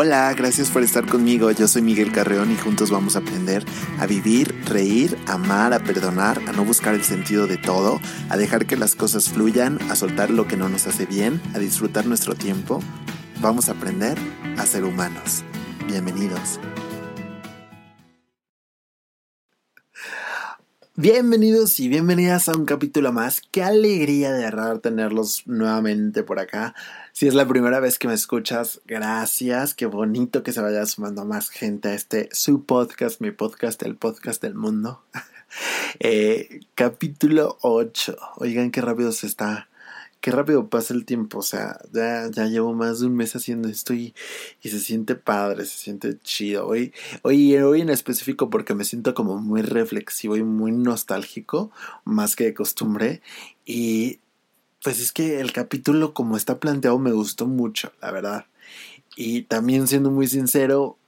Hola, gracias por estar conmigo. Yo soy Miguel Carreón y juntos vamos a aprender a vivir, reír, amar, a perdonar, a no buscar el sentido de todo, a dejar que las cosas fluyan, a soltar lo que no nos hace bien, a disfrutar nuestro tiempo. Vamos a aprender a ser humanos. Bienvenidos. Bienvenidos y bienvenidas a un capítulo más. Qué alegría de verdad tenerlos nuevamente por acá. Si es la primera vez que me escuchas, gracias. Qué bonito que se vaya sumando más gente a este su podcast, mi podcast, el podcast del mundo. eh, capítulo 8. Oigan qué rápido se está qué rápido pasa el tiempo, o sea, ya, ya llevo más de un mes haciendo esto y, se siente padre, se siente chido. Hoy, hoy, hoy en específico porque me siento como muy reflexivo y muy nostálgico, más que de costumbre. Y pues es que el capítulo como está planteado me gustó mucho, la verdad. Y también siendo muy sincero,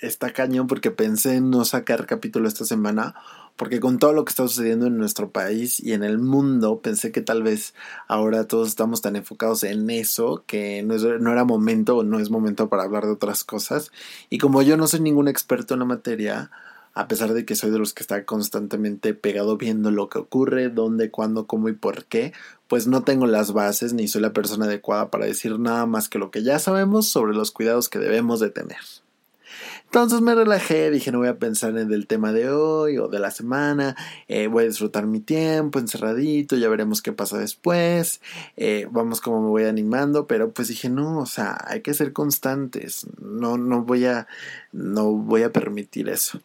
está cañón porque pensé en no sacar capítulo esta semana porque con todo lo que está sucediendo en nuestro país y en el mundo, pensé que tal vez ahora todos estamos tan enfocados en eso que no, no era momento o no es momento para hablar de otras cosas. Y como yo no soy ningún experto en la materia, a pesar de que soy de los que está constantemente pegado viendo lo que ocurre, dónde, cuándo, cómo y por qué, pues no tengo las bases ni soy la persona adecuada para decir nada más que lo que ya sabemos sobre los cuidados que debemos de tener. Entonces me relajé, dije no voy a pensar en el tema de hoy o de la semana, eh, voy a disfrutar mi tiempo encerradito, ya veremos qué pasa después, eh, vamos como me voy animando, pero pues dije no, o sea, hay que ser constantes, no, no voy a, no voy a permitir eso.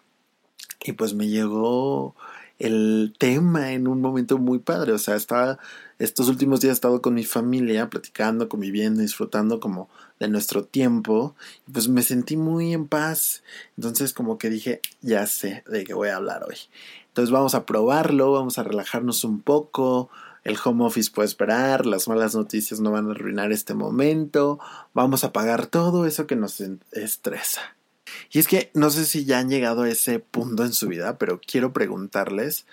Y pues me llegó el tema en un momento muy padre, o sea, estaba, estos últimos días he estado con mi familia, platicando, conviviendo, disfrutando como de nuestro tiempo, pues me sentí muy en paz. Entonces como que dije, ya sé de qué voy a hablar hoy. Entonces vamos a probarlo, vamos a relajarnos un poco. El home office puede esperar, las malas noticias no van a arruinar este momento. Vamos a pagar todo eso que nos estresa. Y es que no sé si ya han llegado a ese punto en su vida, pero quiero preguntarles,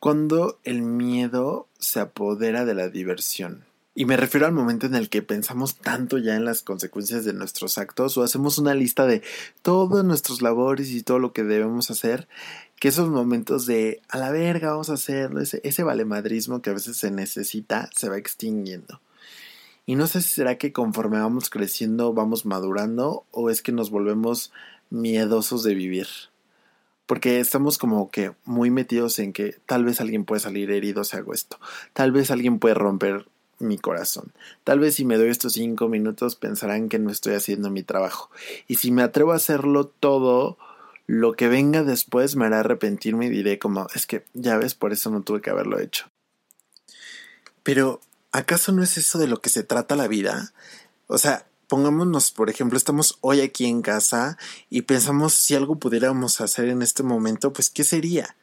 ¿cuándo el miedo se apodera de la diversión? Y me refiero al momento en el que pensamos tanto ya en las consecuencias de nuestros actos o hacemos una lista de todos nuestros labores y todo lo que debemos hacer, que esos momentos de a la verga vamos a hacerlo, ese, ese valemadrismo que a veces se necesita, se va extinguiendo. Y no sé si será que conforme vamos creciendo vamos madurando o es que nos volvemos miedosos de vivir. Porque estamos como que muy metidos en que tal vez alguien puede salir herido si hago esto. Tal vez alguien puede romper mi corazón. Tal vez si me doy estos cinco minutos pensarán que no estoy haciendo mi trabajo. Y si me atrevo a hacerlo todo, lo que venga después me hará arrepentirme y diré como, es que ya ves, por eso no tuve que haberlo hecho. Pero, ¿acaso no es eso de lo que se trata la vida? O sea, pongámonos, por ejemplo, estamos hoy aquí en casa y pensamos si algo pudiéramos hacer en este momento, pues, ¿qué sería?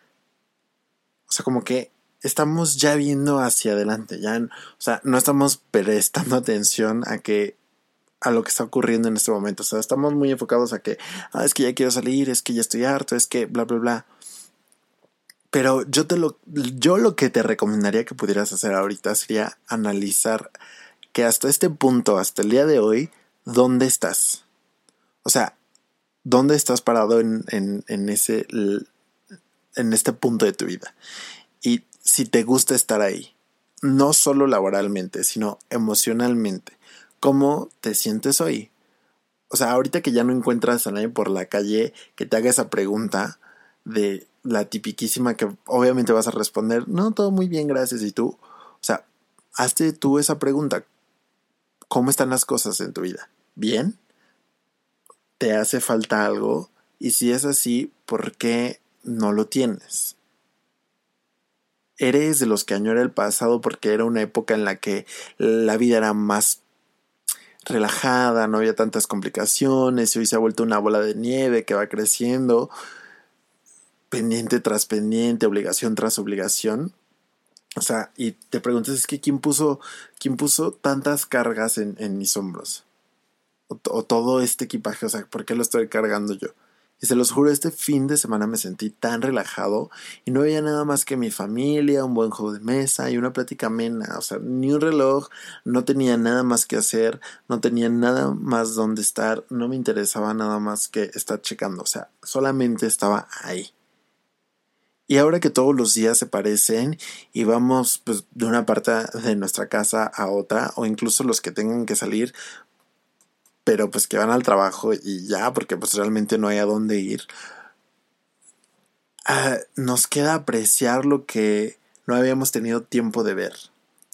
O sea, como que estamos ya viendo hacia adelante, ya, o sea, no estamos prestando atención a que a lo que está ocurriendo en este momento, o sea, estamos muy enfocados a que, ah, es que ya quiero salir, es que ya estoy harto, es que bla, bla, bla. Pero yo te lo, yo lo que te recomendaría que pudieras hacer ahorita sería analizar que hasta este punto, hasta el día de hoy, ¿dónde estás? O sea, ¿dónde estás parado en, en, en ese en este punto de tu vida? Si te gusta estar ahí, no solo laboralmente, sino emocionalmente. ¿Cómo te sientes hoy? O sea, ahorita que ya no encuentras a nadie por la calle que te haga esa pregunta de la tipiquísima que obviamente vas a responder, no, todo muy bien, gracias. Y tú, o sea, hazte tú esa pregunta. ¿Cómo están las cosas en tu vida? ¿Bien? ¿Te hace falta algo? Y si es así, ¿por qué no lo tienes? Eres de los que añora el pasado porque era una época en la que la vida era más relajada, no había tantas complicaciones y hoy se ha vuelto una bola de nieve que va creciendo, pendiente tras pendiente, obligación tras obligación. O sea, y te preguntas, es que ¿quién puso, quién puso tantas cargas en, en mis hombros? O, o, todo este equipaje, o sea, ¿por qué lo estoy cargando yo? Y se los juro, este fin de semana me sentí tan relajado y no había nada más que mi familia, un buen juego de mesa y una plática amena. O sea, ni un reloj, no tenía nada más que hacer, no tenía nada más donde estar, no me interesaba nada más que estar checando. O sea, solamente estaba ahí. Y ahora que todos los días se parecen y vamos pues, de una parte de nuestra casa a otra, o incluso los que tengan que salir, pero pues que van al trabajo y ya, porque pues realmente no hay a dónde ir. Uh, nos queda apreciar lo que no habíamos tenido tiempo de ver.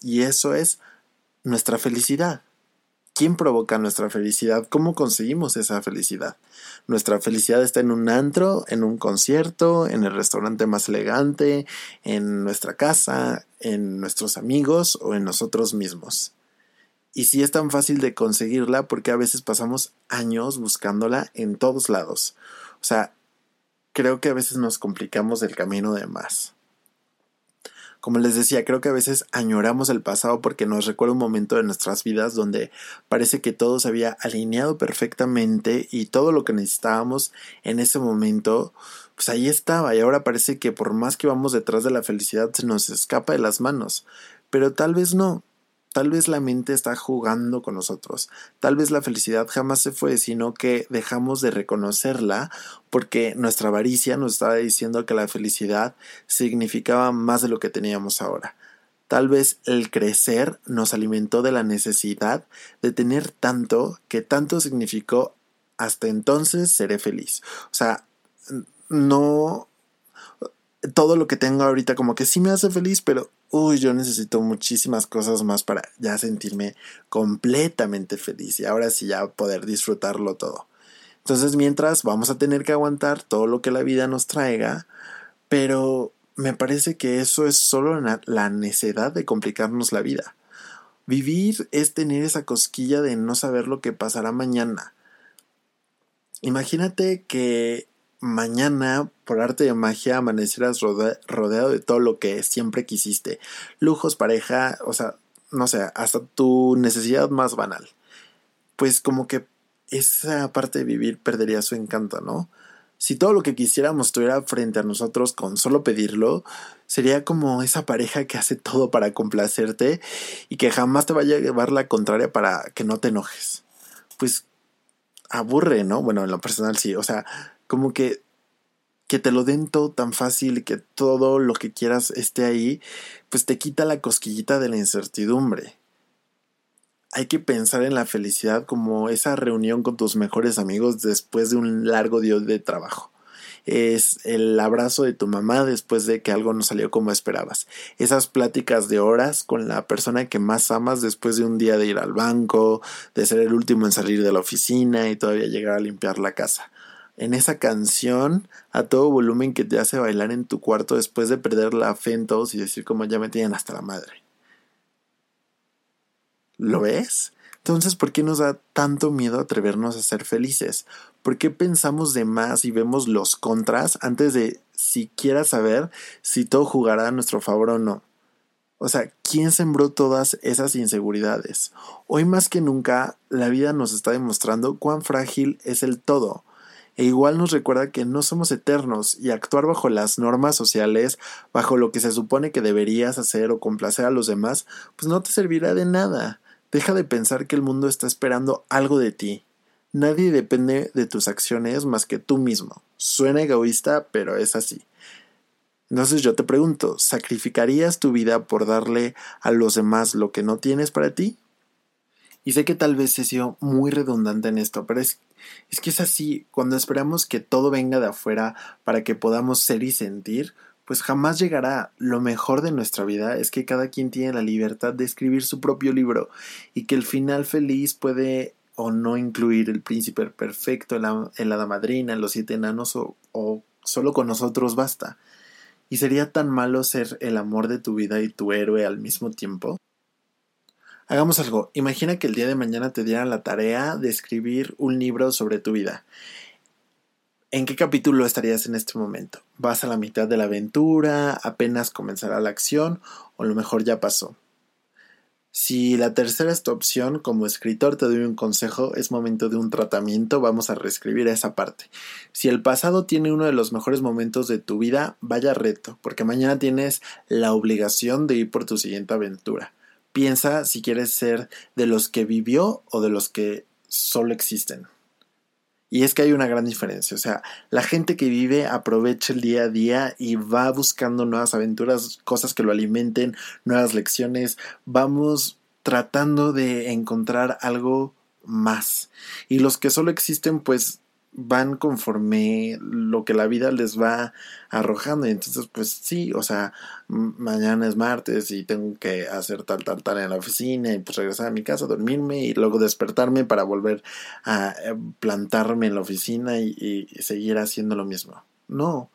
Y eso es nuestra felicidad. ¿Quién provoca nuestra felicidad? ¿Cómo conseguimos esa felicidad? Nuestra felicidad está en un antro, en un concierto, en el restaurante más elegante, en nuestra casa, en nuestros amigos o en nosotros mismos. Y sí es tan fácil de conseguirla porque a veces pasamos años buscándola en todos lados. O sea, creo que a veces nos complicamos el camino de más. Como les decía, creo que a veces añoramos el pasado porque nos recuerda un momento de nuestras vidas donde parece que todo se había alineado perfectamente y todo lo que necesitábamos en ese momento, pues ahí estaba y ahora parece que por más que vamos detrás de la felicidad se nos escapa de las manos. Pero tal vez no, Tal vez la mente está jugando con nosotros. Tal vez la felicidad jamás se fue, sino que dejamos de reconocerla porque nuestra avaricia nos estaba diciendo que la felicidad significaba más de lo que teníamos ahora. Tal vez el crecer nos alimentó de la necesidad de tener tanto que tanto significó hasta entonces seré feliz. O sea, no todo lo que tengo ahorita como que sí me hace feliz, pero uy, yo necesito muchísimas cosas más para ya sentirme completamente feliz y ahora sí ya poder disfrutarlo todo. Entonces, mientras vamos a tener que aguantar todo lo que la vida nos traiga, pero me parece que eso es solo la necedad de complicarnos la vida. Vivir es tener esa cosquilla de no saber lo que pasará mañana. Imagínate que mañana, por arte de magia, amanecieras rodeado de todo lo que siempre quisiste. Lujos, pareja, o sea, no sé, hasta tu necesidad más banal. Pues como que esa parte de vivir perdería su encanto, ¿no? Si todo lo que quisiéramos estuviera frente a nosotros con solo pedirlo, sería como esa pareja que hace todo para complacerte y que jamás te vaya a llevar la contraria para que no te enojes. Pues aburre, ¿no? Bueno, en lo personal sí, o sea, como que que te lo den todo tan fácil y que todo lo que quieras esté ahí, pues te quita la cosquillita de la incertidumbre. Hay que pensar en la felicidad como esa reunión con tus mejores amigos después de un largo día de trabajo. Es el abrazo de tu mamá después de que algo no salió como esperabas. Esas pláticas de horas con la persona que más amas después de un día de ir al banco, de ser el último en salir de la oficina y todavía llegar a limpiar la casa en esa canción a todo volumen que te hace bailar en tu cuarto después de perder la fe en todos y decir como ya me tienen hasta la madre. ¿Lo ves? Entonces, ¿por qué nos da tanto miedo atrevernos a ser felices? ¿Por qué pensamos de más y vemos los contras antes de siquiera saber si todo jugará a nuestro favor o no? O sea, ¿quién sembró todas esas inseguridades? Hoy más que nunca, la vida nos está demostrando cuán frágil es el todo e igual nos recuerda que no somos eternos y actuar bajo las normas sociales, bajo lo que se supone que deberías hacer o complacer a los demás, pues no te servirá de nada. Deja de pensar que el mundo está esperando algo de ti. Nadie depende de tus acciones más que tú mismo. Suena egoísta, pero es así. Entonces yo te pregunto, ¿sacrificarías tu vida por darle a los demás lo que no tienes para ti? Y sé que tal vez he sido muy redundante en esto, pero es, es que es así, cuando esperamos que todo venga de afuera para que podamos ser y sentir, pues jamás llegará. Lo mejor de nuestra vida es que cada quien tiene la libertad de escribir su propio libro y que el final feliz puede o no incluir el príncipe perfecto, en la madrina, los siete enanos o, o solo con nosotros basta. ¿Y sería tan malo ser el amor de tu vida y tu héroe al mismo tiempo? Hagamos algo. Imagina que el día de mañana te dieran la tarea de escribir un libro sobre tu vida. ¿En qué capítulo estarías en este momento? ¿Vas a la mitad de la aventura? ¿Apenas comenzará la acción? ¿O lo mejor ya pasó? Si la tercera es tu opción, como escritor te doy un consejo, es momento de un tratamiento, vamos a reescribir esa parte. Si el pasado tiene uno de los mejores momentos de tu vida, vaya reto, porque mañana tienes la obligación de ir por tu siguiente aventura. Piensa si quieres ser de los que vivió o de los que solo existen. Y es que hay una gran diferencia, o sea, la gente que vive aprovecha el día a día y va buscando nuevas aventuras, cosas que lo alimenten, nuevas lecciones, vamos tratando de encontrar algo más. Y los que solo existen, pues van conforme lo que la vida les va arrojando. Y entonces, pues sí, o sea, mañana es martes y tengo que hacer tal, tal, tal en la oficina y pues regresar a mi casa, dormirme y luego despertarme para volver a eh, plantarme en la oficina y, seguir haciendo lo mismo. No.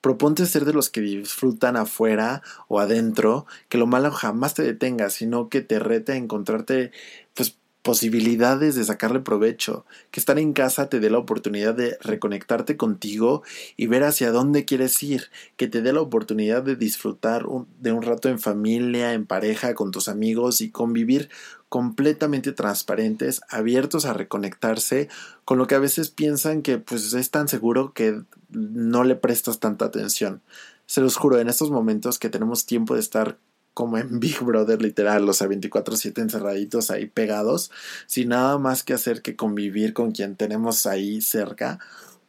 Proponte ser de los que disfrutan afuera o adentro, que lo malo jamás te detenga, sino que te rete a encontrarte pues posibilidades de sacarle provecho, que estar en casa te dé la oportunidad de reconectarte contigo y ver hacia dónde quieres ir, que te dé la oportunidad de disfrutar de un rato en familia, en pareja, con tus amigos y convivir completamente transparentes, abiertos a reconectarse con lo que a veces piensan que pues es tan seguro que no le prestas tanta atención. Se los juro, en estos momentos que tenemos tiempo de estar como en Big Brother literal, o sea, 24/7 encerraditos ahí pegados, sin nada más que hacer que convivir con quien tenemos ahí cerca,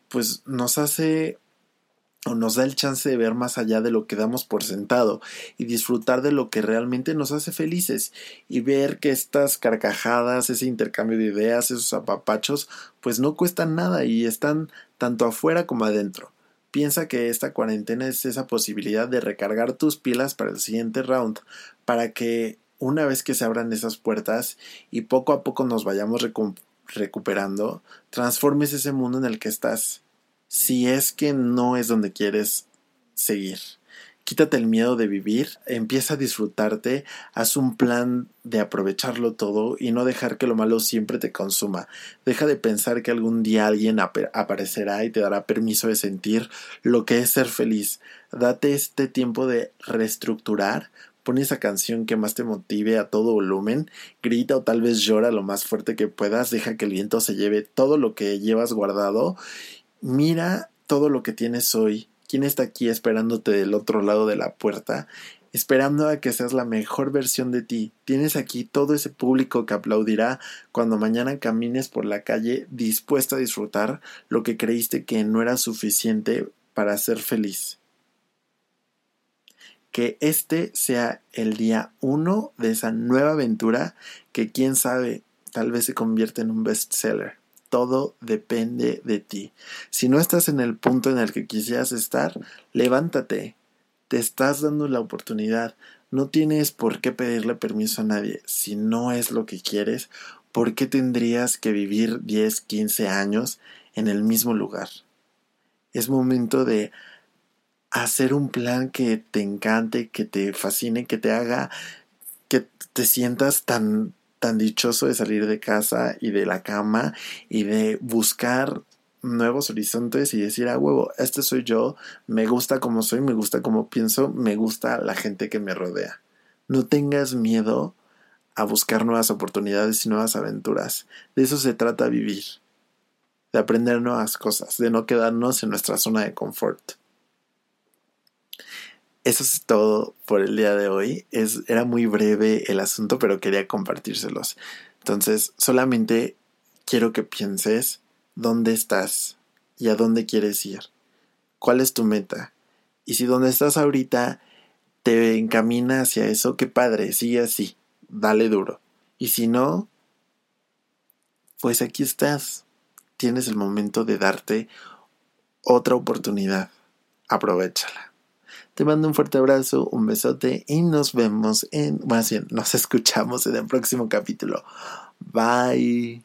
pues nos hace o nos da el chance de ver más allá de lo que damos por sentado y disfrutar de lo que realmente nos hace felices y ver que estas carcajadas, ese intercambio de ideas, esos apapachos, pues no cuestan nada y están tanto afuera como adentro. Piensa que esta cuarentena es esa posibilidad de recargar tus pilas para el siguiente round, para que una vez que se abran esas puertas y poco a poco nos vayamos recuperando, transformes ese mundo en el que estás, si es que no es donde quieres seguir. Quítate el miedo de vivir, empieza a disfrutarte, haz un plan de aprovecharlo todo y no dejar que lo malo siempre te consuma. Deja de pensar que algún día alguien aparecerá y te dará permiso de sentir lo que es ser feliz. Date este tiempo de reestructurar, pon esa canción que más te motive a todo volumen, grita o tal vez llora lo más fuerte que puedas, deja que el viento se lleve todo lo que llevas guardado, mira todo lo que tienes hoy ¿Quién está aquí esperándote del otro lado de la puerta? Esperando a que seas la mejor versión de ti. Tienes aquí todo ese público que aplaudirá cuando mañana camines por la calle dispuesto a disfrutar lo que creíste que no era suficiente para ser feliz. Que este sea el día uno de esa nueva aventura que quién sabe tal vez se convierte en un bestseller todo depende de ti. Si no estás en el punto en el que quisieras estar, levántate. Te estás dando la oportunidad. No tienes por qué pedirle permiso a nadie. Si no es lo que quieres, ¿por qué tendrías que vivir 10, 15 años en el mismo lugar? Es momento de hacer un plan que te encante, que te fascine, que te haga que te sientas tan tan dichoso de salir de casa y de la cama y de buscar nuevos horizontes y decir, a huevo, este soy yo, me gusta como soy, me gusta como pienso, me gusta la gente que me rodea. No tengas miedo a buscar nuevas oportunidades y nuevas aventuras. De eso se trata vivir, de aprender nuevas cosas, de no quedarnos en nuestra zona de confort. Eso es todo por el día de hoy. Es, era muy breve el asunto, pero quería compartírselos. Entonces, solamente quiero que pienses dónde estás y a dónde quieres ir. ¿Cuál es tu meta? Y si donde estás ahorita te encamina hacia eso, qué padre, sigue así, dale duro. Y si no, pues aquí estás. Tienes el momento de darte otra oportunidad. Aprovechala. Te mando un fuerte abrazo, un besote y nos vemos en, más bien, nos escuchamos en el próximo capítulo. Bye.